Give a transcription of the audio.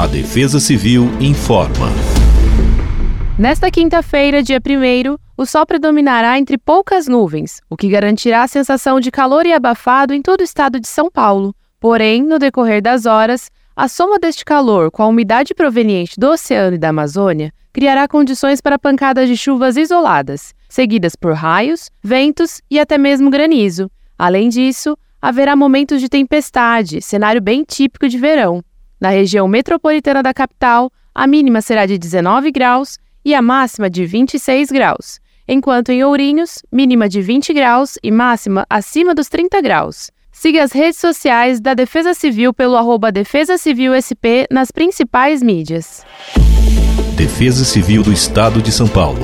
A Defesa Civil informa. Nesta quinta-feira, dia 1, o sol predominará entre poucas nuvens, o que garantirá a sensação de calor e abafado em todo o estado de São Paulo. Porém, no decorrer das horas, a soma deste calor com a umidade proveniente do oceano e da Amazônia criará condições para pancadas de chuvas isoladas, seguidas por raios, ventos e até mesmo granizo. Além disso, haverá momentos de tempestade, cenário bem típico de verão. Na região metropolitana da capital, a mínima será de 19 graus e a máxima de 26 graus, enquanto em Ourinhos, mínima de 20 graus e máxima acima dos 30 graus. Siga as redes sociais da Defesa Civil pelo arroba Defesa Civil SP nas principais mídias. Defesa Civil do Estado de São Paulo.